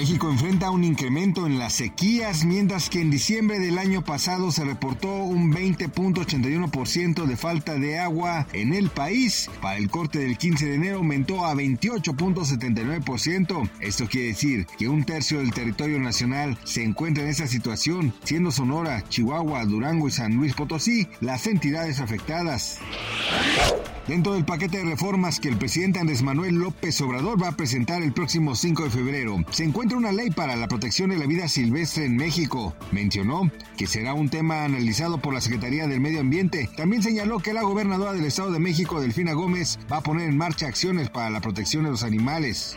México enfrenta un incremento en las sequías, mientras que en diciembre del año pasado se reportó un 20.81% de falta de agua en el país. Para el corte del 15 de enero aumentó a 28.79%. Esto quiere decir que un tercio del territorio nacional se encuentra en esa situación, siendo Sonora, Chihuahua, Durango y San Luis Potosí las entidades afectadas. Dentro del paquete de reformas que el presidente Andrés Manuel López Obrador va a presentar el próximo 5 de febrero, se encuentra una ley para la protección de la vida silvestre en México. Mencionó que será un tema analizado por la Secretaría del Medio Ambiente. También señaló que la gobernadora del Estado de México, Delfina Gómez, va a poner en marcha acciones para la protección de los animales.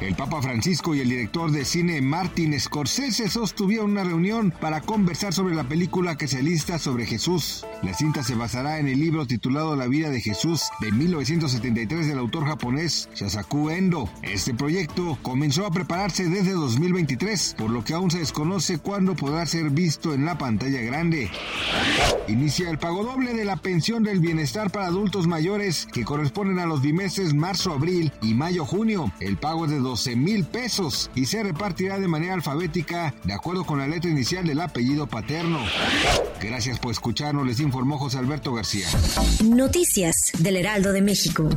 El Papa Francisco y el director de cine Martin Scorsese sostuvieron una reunión para conversar sobre la película que se lista sobre Jesús. La cinta se basará en el libro titulado La vida de Jesús de 1973 del autor japonés Shasaku Endo. Este proyecto comenzó a prepararse desde 2023, por lo que aún se desconoce cuándo podrá ser visto en la pantalla grande. Inicia el pago doble de la pensión del bienestar para adultos mayores que corresponden a los bimestres marzo-abril y mayo-junio. El pago de 12 mil pesos y se repartirá de manera alfabética de acuerdo con la letra inicial del apellido paterno. Gracias por escucharnos, les informó José Alberto García. Noticias del Heraldo de México.